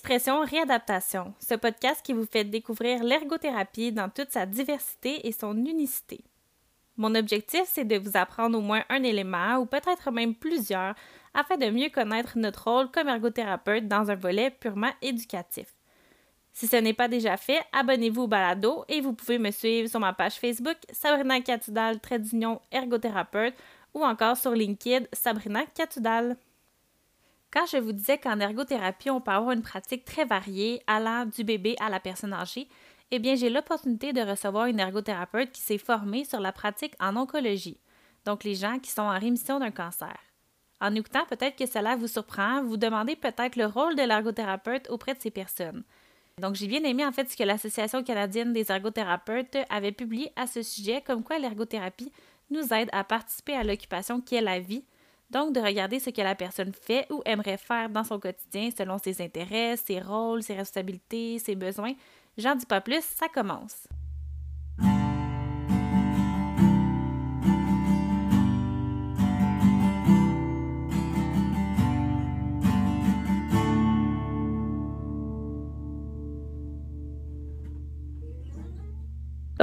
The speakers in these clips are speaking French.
Expression Réadaptation, ce podcast qui vous fait découvrir l'ergothérapie dans toute sa diversité et son unicité. Mon objectif, c'est de vous apprendre au moins un élément ou peut-être même plusieurs afin de mieux connaître notre rôle comme ergothérapeute dans un volet purement éducatif. Si ce n'est pas déjà fait, abonnez-vous au balado et vous pouvez me suivre sur ma page Facebook Sabrina Catudal, trait ergothérapeute ou encore sur LinkedIn Sabrina Catudal. Quand je vous disais qu'en ergothérapie, on peut avoir une pratique très variée, allant du bébé à la personne âgée, eh bien, j'ai l'opportunité de recevoir une ergothérapeute qui s'est formée sur la pratique en oncologie, donc les gens qui sont en rémission d'un cancer. En écoutant, peut-être que cela vous surprend, vous demandez peut-être le rôle de l'ergothérapeute auprès de ces personnes. Donc, j'ai bien aimé en fait ce que l'Association canadienne des ergothérapeutes avait publié à ce sujet, comme quoi l'ergothérapie nous aide à participer à l'occupation qui est la vie, donc, de regarder ce que la personne fait ou aimerait faire dans son quotidien selon ses intérêts, ses rôles, ses responsabilités, ses besoins. J'en dis pas plus, ça commence.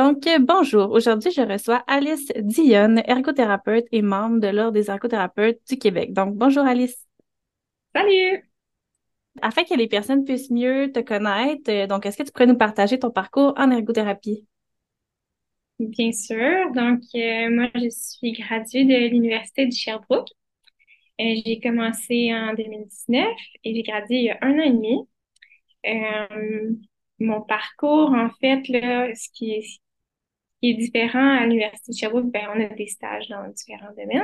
Donc, bonjour. Aujourd'hui, je reçois Alice Dionne, ergothérapeute et membre de l'Ordre des ergothérapeutes du Québec. Donc, bonjour Alice. Salut! Afin que les personnes puissent mieux te connaître, euh, donc, est-ce que tu pourrais nous partager ton parcours en ergothérapie? Bien sûr. Donc, euh, moi, je suis graduée de l'Université du Sherbrooke. Euh, j'ai commencé en 2019 et j'ai gradué il y a un an et demi. mon parcours, en fait, là, ce qui est, qui est différent à l'Université de Sherbrooke, ben, on a des stages dans différents domaines.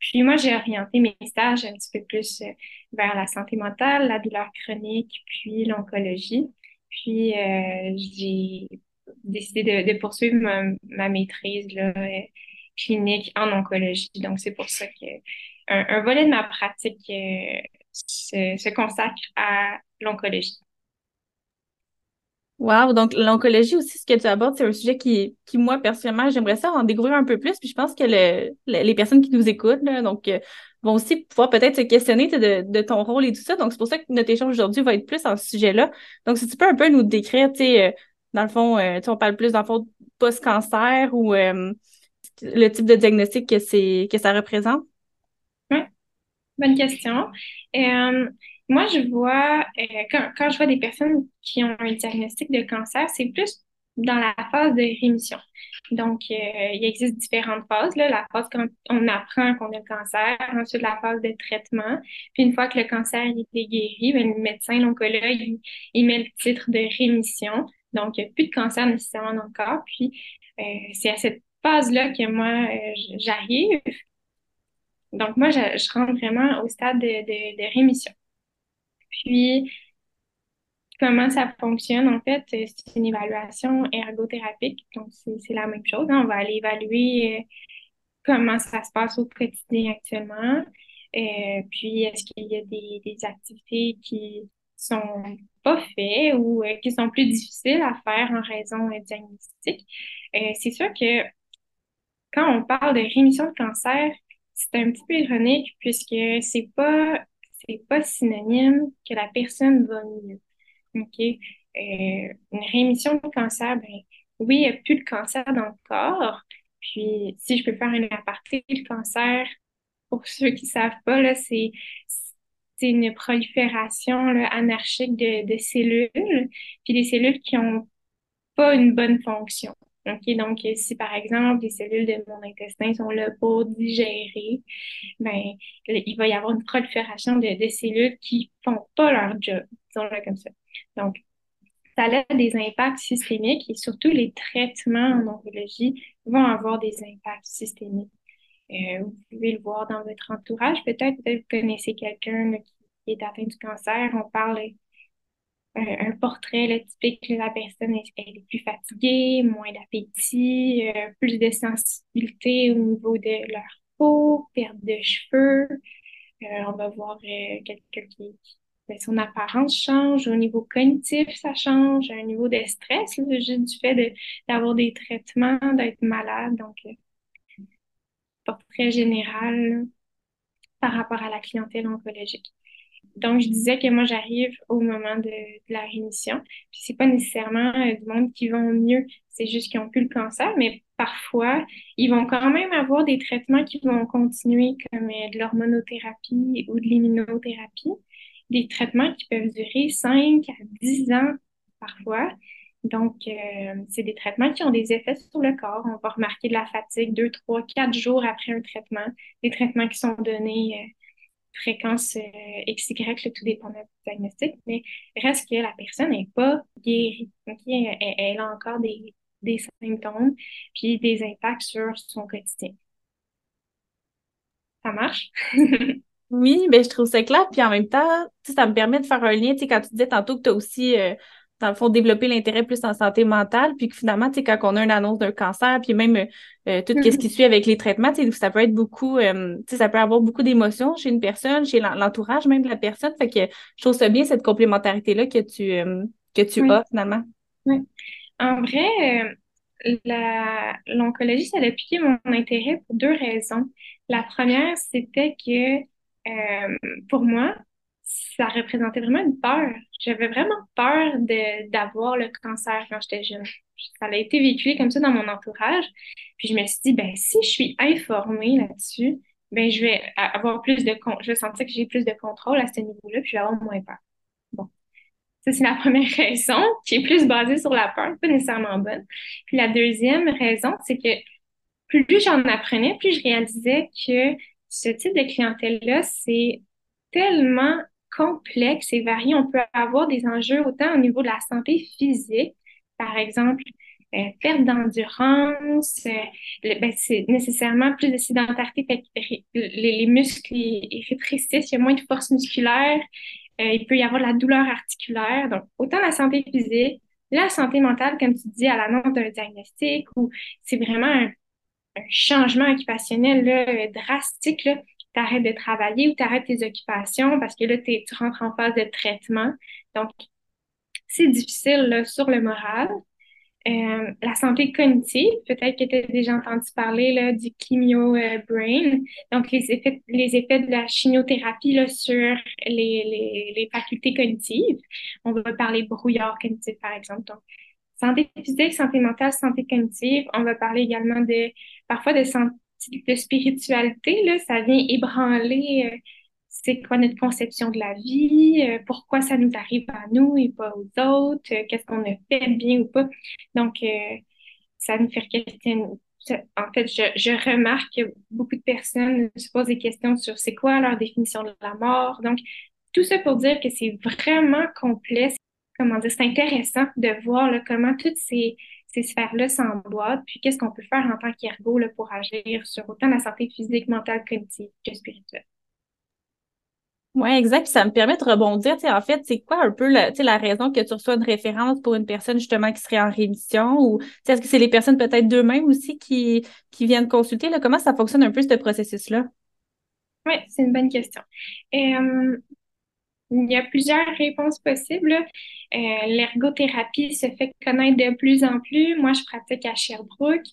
Puis moi, j'ai orienté mes stages un petit peu plus euh, vers la santé mentale, la douleur chronique, puis l'oncologie. Puis euh, j'ai décidé de, poursuivre ma, ma, maîtrise euh, clinique en oncologie. Donc, c'est pour ça que un, volet de ma pratique se consacre à l'oncologie. Wow, donc l'oncologie aussi, ce que tu abordes, c'est un sujet qui, qui moi, personnellement, j'aimerais ça en découvrir un peu plus. Puis je pense que le, les personnes qui nous écoutent, donc, euh, vont aussi pouvoir peut-être se questionner de, de, ton rôle et tout ça. Donc, c'est pour ça que notre échange aujourd'hui va être plus en ce sujet-là. Donc, si tu peux un peu nous décrire, tu sais, euh, dans le fond, euh, on parle plus dans le fond post-cancer ou le type de diagnostic que que ça représente? Oui, bonne question. Moi, je vois, euh, quand, quand, je vois des personnes qui ont un diagnostic de cancer, c'est plus dans la phase de rémission. Donc, euh, il existe différentes phases. Là. La phase quand on apprend qu'on a le cancer, ensuite la phase de traitement. Puis une fois que le cancer est guéri, ben, le médecin, l'oncologue, il, met le titre de rémission. Donc, il n'y a plus de cancer nécessairement dans le corps. Puis, euh, c'est à cette phase-là que moi, j'arrive. Donc, moi, je, je, rentre vraiment au stade de, de, de rémission. Puis, comment ça fonctionne, en fait, c'est une évaluation ergothérapique. Donc, c'est la même chose. Hein. On va aller évaluer euh, comment ça se passe au quotidien actuellement. Euh, puis, est-ce qu'il y a des, des, activités qui sont pas faites ou euh, qui sont plus difficiles à faire en raison diagnostique? c'est sûr que quand on parle de rémission de cancer, c'est un petit peu ironique puisque c'est pas c'est pas synonyme que la personne va mieux. OK? Euh, une rémission de cancer, ben oui, il n'y a plus de cancer dans le corps. Puis, si je peux faire une aparté, le cancer, pour ceux qui ne savent pas, là, c'est, c'est une prolifération là, anarchique de, de cellules, puis des cellules qui n'ont pas une bonne fonction. OK, donc si par exemple les cellules de mon intestin sont là pour digérer, ben il va y avoir une prolifération de, cellules qui font pas leur job, disons-le comme ça. Donc, ça a des impacts systémiques et surtout les traitements en oncologie vont avoir des impacts systémiques. Euh, vous pouvez le voir dans votre entourage, peut-être, peut-être vous connaissez quelqu'un qui est atteint du cancer, on parle un portrait là, typique, la personne est, elle est plus fatiguée, moins d'appétit, euh, plus de sensibilité au niveau de leur peau, perte de cheveux. Euh, on va voir euh, quelqu'un qui, ben, son apparence change, au niveau cognitif, ça change, au niveau de stress, juste du fait d'avoir des traitements, d'être malade. Donc, portrait général par rapport à la clientèle oncologique. Donc, je disais que moi, j'arrive au moment de, la rémission. Puis, c'est pas nécessairement euh, du monde qui vont mieux, c'est juste qu'ils ont plus le cancer, mais parfois, ils vont quand même avoir des traitements qui vont continuer, comme euh, de l'hormonothérapie ou de l'immunothérapie, des traitements qui peuvent durer 5 à 10 ans parfois. Donc, euh, c'est des traitements qui ont des effets sur le corps. On va remarquer de la fatigue 2, 3, 4 jours après un traitement. Des traitements qui sont donnés fréquence euh, XY, tout dépend du diagnostic, mais reste que la personne n'est pas guérie. Elle, a encore des, des symptômes puis des impacts sur son quotidien. Ça marche? oui, ben, je trouve ça clair. Puis en même temps, ça me permet de faire un lien. Quand tu disais tantôt que tu as aussi dans le fond, développer l'intérêt plus en santé mentale, puis que finalement, tu sais, quand on a une annonce d'un cancer, puis même euh, tout ce qui mm-hmm. suit avec les traitements, tu sais, ça peut être beaucoup, euh, tu sais, ça peut avoir beaucoup d'émotions chez une personne, chez l'entourage même de la personne. Fait que je trouve ça bien, cette complémentarité-là que tu, euh, que tu as finalement. Oui. En vrai, l'oncologie, ça a piqué mon intérêt pour deux raisons. La première, c'était que pour moi, ça représentait vraiment une peur. J'avais vraiment peur d'avoir le cancer quand j'étais jeune. Ça a été véhiculé comme ça dans mon entourage. Puis je me suis dit, ben si je suis informée là-dessus, ben je vais avoir plus de je vais sentir que j'ai plus de contrôle à ce niveau-là, puis je vais avoir moins peur. Bon. Ça, c'est la première raison, qui est plus basée sur la peur, pas nécessairement bonne. Puis la deuxième raison, c'est que plus j'en apprenais, plus je réalisais que ce type de clientèle-là, c'est tellement complexe et varié. On peut avoir des enjeux autant au niveau de la santé physique, par exemple, euh, perte d'endurance, euh, ben, c'est nécessairement plus de sédentarité, les, les, muscles ils, rétrécissent, il y a moins de force musculaire, euh, il peut y avoir de la douleur articulaire. Donc, autant la santé physique, la santé mentale, comme tu dis, à l'annonce d'un diagnostic, où c'est vraiment un, changement occupationnel drastique, tu arrêtes de travailler ou tu arrêtes tes occupations parce que là, tu rentres en phase de traitement. Donc, c'est difficile là, sur le moral. Euh, la santé cognitive, peut-être que tu as déjà entendu parler là, du chimio euh, brain, donc les effets, les effets de la chimiothérapie là, sur les, les, les facultés cognitives. On va parler brouillard cognitif, par exemple. Donc, santé physique, santé mentale, santé cognitive. On va parler également de parfois de santé de spiritualité, là, ça vient ébranler euh, c'est quoi notre conception de la vie, euh, pourquoi ça nous arrive à nous et pas aux autres, euh, qu'est-ce qu'on a fait bien ou pas. Donc, ça nous fait questionner. En fait, je, remarque que beaucoup de personnes se posent des questions sur c'est quoi leur définition de la mort. Donc, tout ça pour dire que c'est vraiment complexe. Comment dire, c'est intéressant de voir comment toutes ces, ces sphères-là s'emboîtent, puis qu'est-ce qu'on peut faire en tant qu'ergo pour agir sur autant la santé physique, mentale, cognitive que spirituelle? Oui, exact. ça me permet de rebondir. en fait, c'est quoi un peu la, la raison que tu reçois une référence pour une personne justement qui serait en rémission ou est-ce que c'est les personnes peut-être d'eux-mêmes aussi qui, qui viennent consulter? Là? Comment ça fonctionne un peu ce processus-là? Oui, c'est une bonne question. Euh, il y a plusieurs réponses possibles. Euh, l'ergothérapie se fait connaître de plus en plus. Moi, je pratique à Sherbrooke.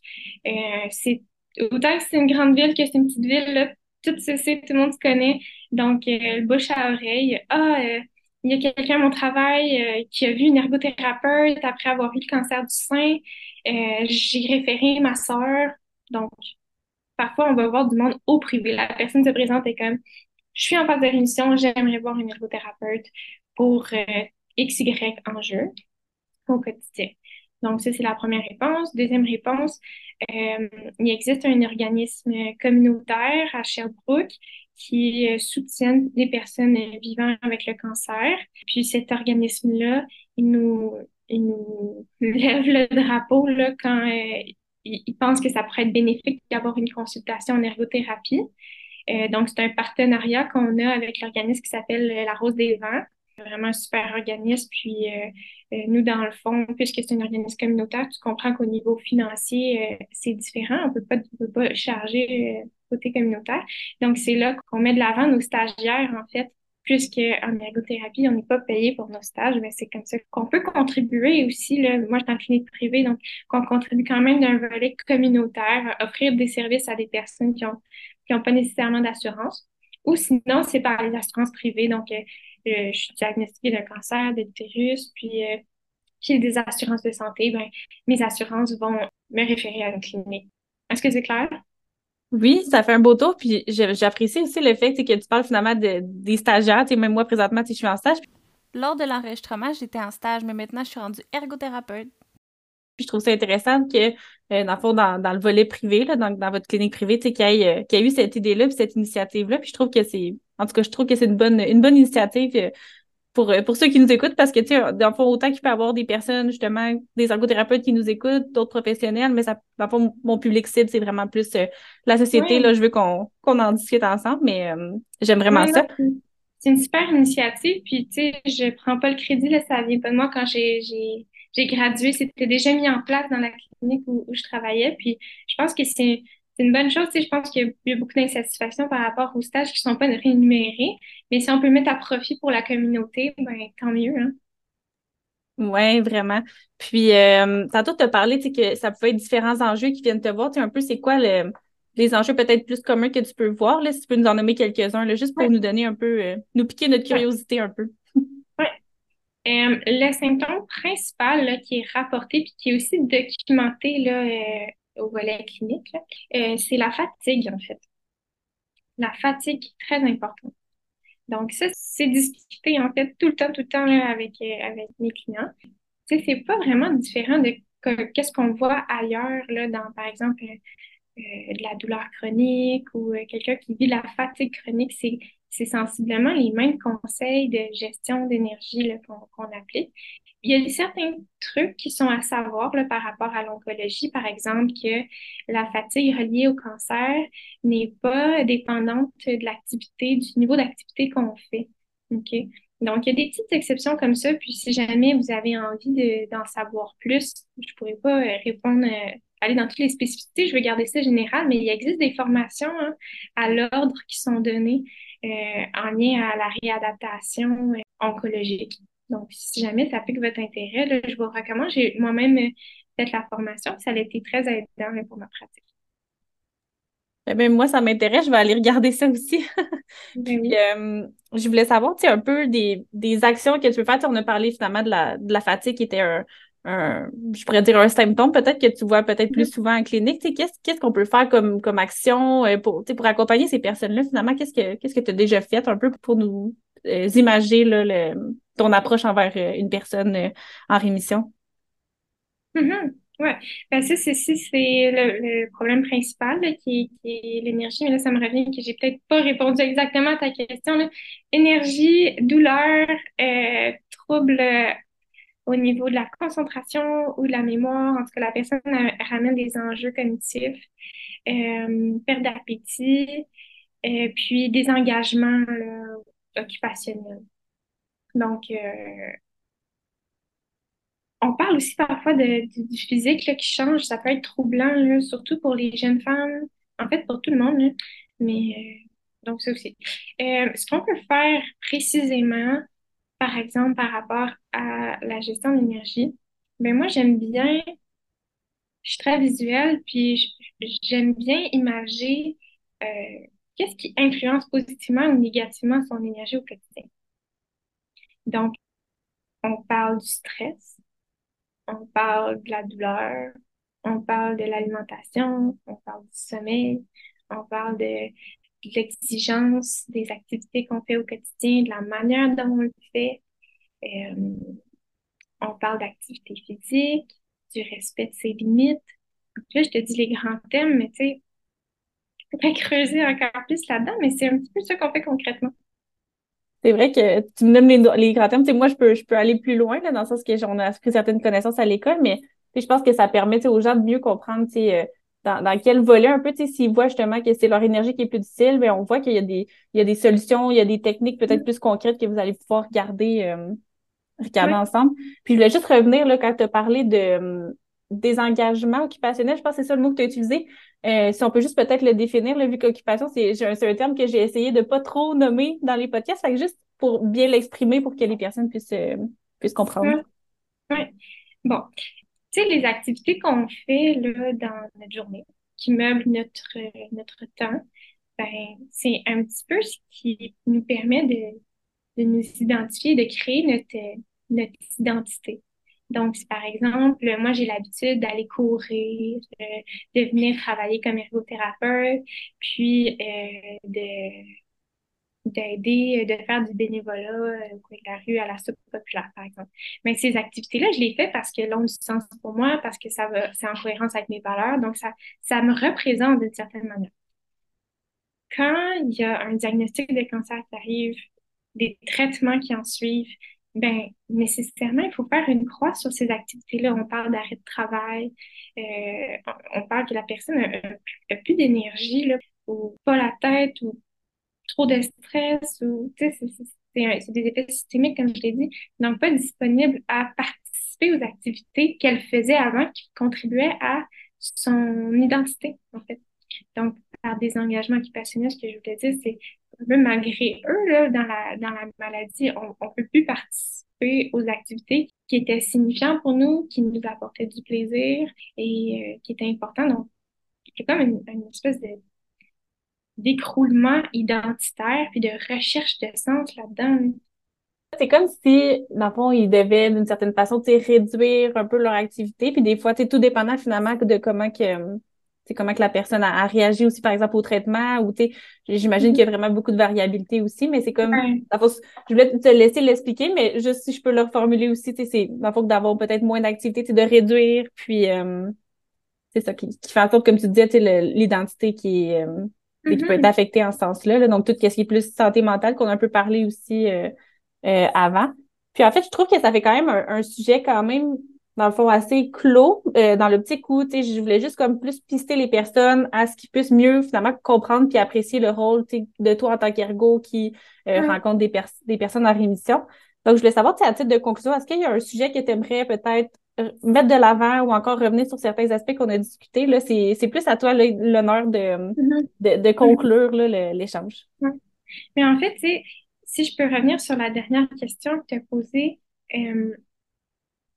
Euh, c'est autant que c'est une grande ville que c'est une petite ville, tout se sait, tout le monde se connaît. Donc, euh, bouche à oreille. Ah, euh, il y a quelqu'un à mon travail qui a vu une ergothérapeute après avoir eu le cancer du sein. J'ai référé ma soeur. Donc, parfois, on va voir du monde au privé. La personne se présente et comme je suis en phase de rémission, j'aimerais voir une ergothérapeute pour XY enjeu au quotidien. Donc, ça, c'est la première réponse. Deuxième réponse, euh, il existe un organisme communautaire à Sherbrooke qui euh, soutient les personnes vivant avec le cancer. Puis cet organisme-là, il nous, il nous lève le drapeau là, quand il, il pense que ça pourrait être bénéfique d'avoir une consultation en ergothérapie. Euh, donc, c'est un partenariat qu'on a avec l'organisme qui s'appelle euh, La Rose des Vents. Vraiment un super organisme. Puis, euh, nous, dans le fond, puisque c'est un organisme communautaire, tu comprends qu'au niveau financier, c'est différent. On ne peut pas charger côté communautaire. Donc, c'est là qu'on met de l'avant nos stagiaires, en fait, puisqu'en ergothérapie, on n'est pas payé pour nos stages, mais c'est comme ça qu'on peut contribuer aussi. Là, moi, je suis en clinique privée, donc qu'on contribue quand même d'un volet communautaire, offrir des services à des personnes qui ont qui n'ont pas nécessairement d'assurance ou sinon, c'est par les assurances privées. Donc, euh, je suis diagnostiquée d'un cancer de l'utérus, puis euh, j'ai des assurances de santé, ben, mes assurances vont me référer à une clinique. Est-ce que c'est clair? Oui, ça fait un beau tour. Puis j'apprécie aussi le fait que tu parles finalement de, des stagiaires. même moi, présentement, je suis en stage. Lors de l'enregistrement, j'étais en stage, mais maintenant, je suis rendue ergothérapeute. Puis je trouve ça intéressant que, euh, dans le fond, dans, le volet privé, là, dans, dans votre clinique privée, qu'il y, ait, euh, eu cette idée-là, puis cette initiative-là. Puis je trouve que c'est, en tout cas, je trouve que c'est une bonne, une bonne initiative euh, pour, pour ceux qui nous écoutent, parce que, tu sais, dans le fond, autant qu'il peut y avoir des personnes, justement, des ergothérapeutes qui nous écoutent, d'autres professionnels, mais ça, dans le fond, mon public cible, c'est vraiment plus la société. Là, je veux qu'on en discute ensemble, mais j'aime vraiment ça. C'est une super initiative, puis, tu sais, je prends pas le crédit, là, ça vient pas de moi quand j'ai j'ai gradué, c'était déjà mis en place dans la clinique où, je travaillais. Puis je pense que c'est une bonne chose. Tu sais, je pense qu'il y a beaucoup d'insatisfaction par rapport aux stages qui ne sont pas rémunérés. Mais si on peut mettre à profit pour la communauté, ben, tant mieux. Hein? Oui, vraiment. Puis, euh, tantôt, tu as parlé que ça pouvait être différents enjeux qui viennent te voir. Tu sais, un peu, c'est quoi les enjeux peut-être plus communs que tu peux voir? Là, si tu peux nous en nommer quelques-uns, juste pour nous donner un peu, euh, nous piquer notre curiosité un peu. Euh, le symptôme principal qui est rapporté puis qui est aussi documenté là, euh, au volet clinique, euh, c'est la fatigue, en fait. La fatigue est très importante. Donc, ça, c'est discuté, en fait, tout le temps, tout le temps avec, avec mes clients. Tu sais, c'est pas vraiment différent de qu'est-ce qu'on voit ailleurs, là, dans, par exemple, de la douleur chronique ou quelqu'un qui vit la fatigue chronique. C'est c'est sensiblement les mêmes conseils de gestion d'énergie qu'on applique. Il y a certains trucs qui sont à savoir par rapport à l'oncologie, par exemple, que la fatigue reliée au cancer n'est pas dépendante de l'activité, du niveau d'activité qu'on fait. OK? Donc, il y a des petites exceptions comme ça. Puis, si jamais vous avez envie d'en savoir plus, je ne pourrais pas euh, répondre, euh, aller dans toutes les spécificités. Je vais garder ça général, mais il existe des formations hein, à l'ordre qui sont données euh, en lien à la réadaptation euh, oncologique. Donc, si jamais ça pique votre intérêt, je vous recommande. J'ai moi-même euh, fait la formation, ça a été très aidant pour ma pratique. Eh bien, moi, ça m'intéresse, je vais aller regarder ça aussi. Ben je voulais savoir un peu des, actions que tu peux faire. on a parlé finalement de la, de la fatigue qui était un, je pourrais dire un symptôme peut-être que tu vois peut-être plus souvent en clinique. Qu'est-ce qu'on peut faire comme, comme action euh, pour, pour accompagner ces personnes-là? Finalement, qu'est-ce que qu'est-ce que tu as déjà fait un peu pour nous euh, imaginer le, ton approche envers euh, une personne en rémission? Mm-hmm. Oui, ben ça, c'est le, problème principal qui, est l'énergie. Mais là, ça me revient que j'ai peut-être pas répondu exactement à ta question. Énergie, douleur, troubles au niveau de la concentration ou de la mémoire. En tout cas, la personne ramène des enjeux cognitifs, euh, perte d'appétit, euh, puis des engagements occupationnels. Donc, euh, on parle aussi parfois de, du physique qui change. Ça peut être troublant, surtout pour les jeunes femmes, en fait pour tout le monde. mais donc, ça aussi. ce qu'on peut faire précisément, par exemple, par rapport à la gestion de l'énergie, ben moi, j'aime bien, je suis très visuelle, puis j'aime bien imager euh, qu'est-ce qui influence positivement ou négativement son énergie au quotidien. Donc, on parle du stress, on parle de la douleur, on parle de l'alimentation, on parle du sommeil, on parle de l'exigence des activités qu'on fait au quotidien, de la manière dont on le fait. Euh, on parle d'activité physique, du respect de ses limites. là, je te dis les grands thèmes, mais tu sais, je creuser encore plus là-dedans, mais c'est un petit peu ça qu'on fait concrètement. C'est vrai que tu me donnes les, grands thèmes. moi, je peux, je peux aller plus loin, là, dans le sens que j'en ai appris certaines connaissances à l'école, mais je pense que ça permet aux gens de mieux comprendre euh, dans, quel volet un peu, s'ils voient justement que c'est leur énergie qui est plus difficile, bien, on voit qu'il y a des, il y a des solutions, il y a des techniques peut-être plus concrètes que vous allez pouvoir garder, euh, regarder ensemble. Puis je voulais juste revenir là, quand tu as parlé de des engagements occupationnels, je pense que c'est ça le mot que tu as utilisé. Euh, si on peut juste peut-être le définir, vu qu'occupation, c'est un, terme que j'ai essayé de pas trop nommer dans les podcasts, fait juste pour bien l'exprimer pour que les personnes puissent, euh, puissent comprendre. Oui. Bon, tu sais, les activités qu'on fait là, dans notre journée, qui meublent notre, notre temps, ben, c'est un petit peu ce qui nous permet de, de nous identifier, de créer notre, notre identité. Donc, par exemple, moi, j'ai l'habitude d'aller courir, de, venir travailler comme ergothérapeute, puis euh, de d'aider, de faire du bénévolat euh, au coin de la rue à la soupe populaire, par exemple. Mais ces activités-là, je les fais parce qu'elles ont du sens pour moi, parce que ça va, c'est en cohérence avec mes valeurs, donc ça, ça me représente d'une certaine manière. Quand il y a un diagnostic de cancer qui arrive, des traitements qui en suivent, ben nécessairement, il faut faire une croix sur ces activités-là. On parle d'arrêt de travail, euh, on parle que la personne a, plus d'énergie, ou pas la tête, ou trop de stress, ou c'est des effets systémiques, comme je l'ai dit, donc pas disponible à participer aux activités qu'elle faisait avant qui contribuaient à son identité, en fait. Donc, par des engagements passionnaient, ce que je voulais dire, c'est même malgré eux, là, dans la, dans la maladie, on ne peut plus participer aux activités qui étaient signifiantes pour nous, qui nous apportaient du plaisir et euh, qui étaient importantes. Donc, a comme une, une espèce de d'écroulement identitaire puis de recherche de sens là-dedans. C'est comme si, dans le fond, ils devaient, d'une certaine façon, réduire un peu leur activité. Puis des fois, c'est tout dépendant finalement de comment que c'est comment que la personne a, réagi aussi, par exemple, au traitement, ou j'imagine qu'il y a vraiment beaucoup de variabilité aussi, mais c'est comme, je voulais te laisser l'expliquer, mais juste si je peux le reformuler aussi, c'est, dans le d'avoir peut-être moins d'activité, de réduire, puis euh, c'est ça qui, fait en sorte, comme tu disais, l'identité qui, est, euh, qui peut être mm-hmm. affectée en ce sens-là, donc tout ce qui est plus santé mentale, qu'on a un peu parlé aussi euh, avant. Puis en fait, je trouve que ça fait quand même un sujet quand même dans le fond, assez clos, euh, dans le petit coup, tu sais, je voulais juste comme plus pister les personnes à ce qu'ils puissent mieux, finalement, comprendre puis apprécier le rôle, de toi en tant qu'ergo qui euh, rencontre des, des personnes en rémission. Donc, je voulais savoir, tu à titre de conclusion, est-ce qu'il y a un sujet que tu aimerais peut-être euh, mettre de l'avant ou encore revenir sur certains aspects qu'on a discutés? Là, c'est, c'est plus à toi l'honneur de, mm-hmm. de, de, conclure l'échange. Mais en fait, si je peux revenir sur la dernière question que tu as posée,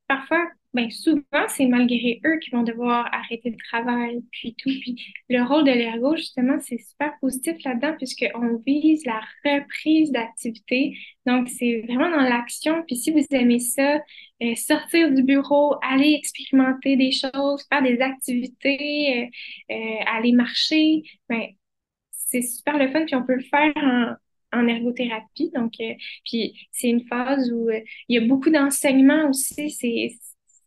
parfois, ben souvent, c'est malgré eux qui vont devoir arrêter le travail, puis tout. Puis le rôle de l'ergo, justement, c'est super positif là-dedans, puisqu'on vise la reprise d'activité. Donc, c'est vraiment dans l'action. Puis si vous aimez ça, euh, sortir du bureau, aller expérimenter des choses, faire des activités, euh, euh, aller marcher, ben, c'est super le fun. Puis on peut le faire en, en ergothérapie. Donc, puis c'est une phase où il y a beaucoup d'enseignements aussi. C'est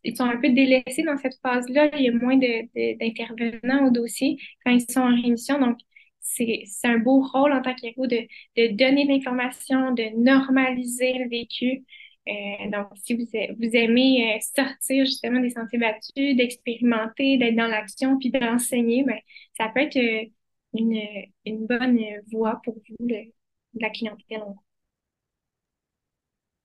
ils sont un peu délaissés dans cette phase-là. Il y a moins d'intervenants au dossier quand ils sont en rémission. Donc, c'est un beau rôle en tant qu'héros de, de donner de l'information, de normaliser le vécu. Euh, donc, si vous, vous aimez euh, sortir justement des sentiers battus, d'expérimenter, d'être dans l'action, puis d'enseigner, ben, ça peut être euh, une, une bonne voie pour vous, de la clientèle.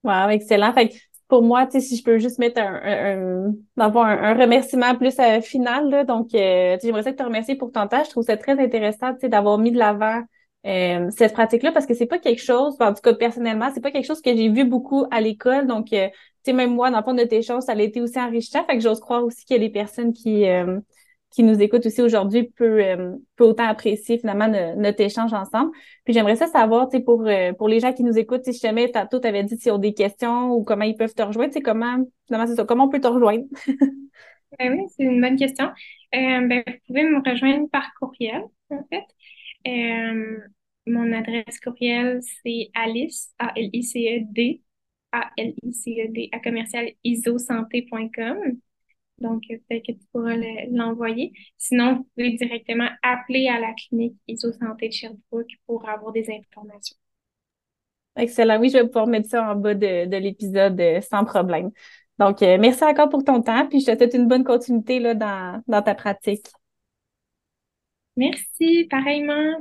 Wow, excellent. Fait pour moi, si je peux juste mettre un, un, un, remerciement plus euh, final, là, donc euh, j'aimerais ça te remercier pour ton temps. Je trouve ça très intéressant d'avoir mis de l'avant euh, cette pratique-là parce que c'est pas quelque chose, en tout cas personnellement, c'est pas quelque chose que j'ai vu beaucoup à l'école. Donc, tu sais, même moi, dans le fond de tes choses, ça a été aussi enrichissant. Fait que j'ose croire aussi qu'il y a des personnes qui qui nous écoute aussi aujourd'hui peut, euh, peut autant apprécier finalement notre échange ensemble. Puis j'aimerais ça savoir, pour, euh, pour les gens qui nous écoutent, si jamais tantôt tu avais dit s'ils ont des questions ou comment ils peuvent te rejoindre, comment, finalement, c'est ça, comment on peut te rejoindre? ben oui, c'est une bonne question. Euh, ben, vous pouvez me rejoindre par courriel, en fait. mon adresse courriel, c'est Alice, A-L-I-C-E-D, A-L-I-C-E-D, à commercial isosanté.com. Donc, euh, peut-être que tu pourras l'envoyer. Sinon, vous pouvez directement appeler à la clinique ISO Santé de Sherbrooke pour avoir des informations. Excellent. Oui, je vais pouvoir mettre ça en bas de, l'épisode euh, sans problème. Donc, euh, merci encore pour ton temps, puis je te souhaite une bonne continuité là, dans, dans ta pratique. Merci, pareillement.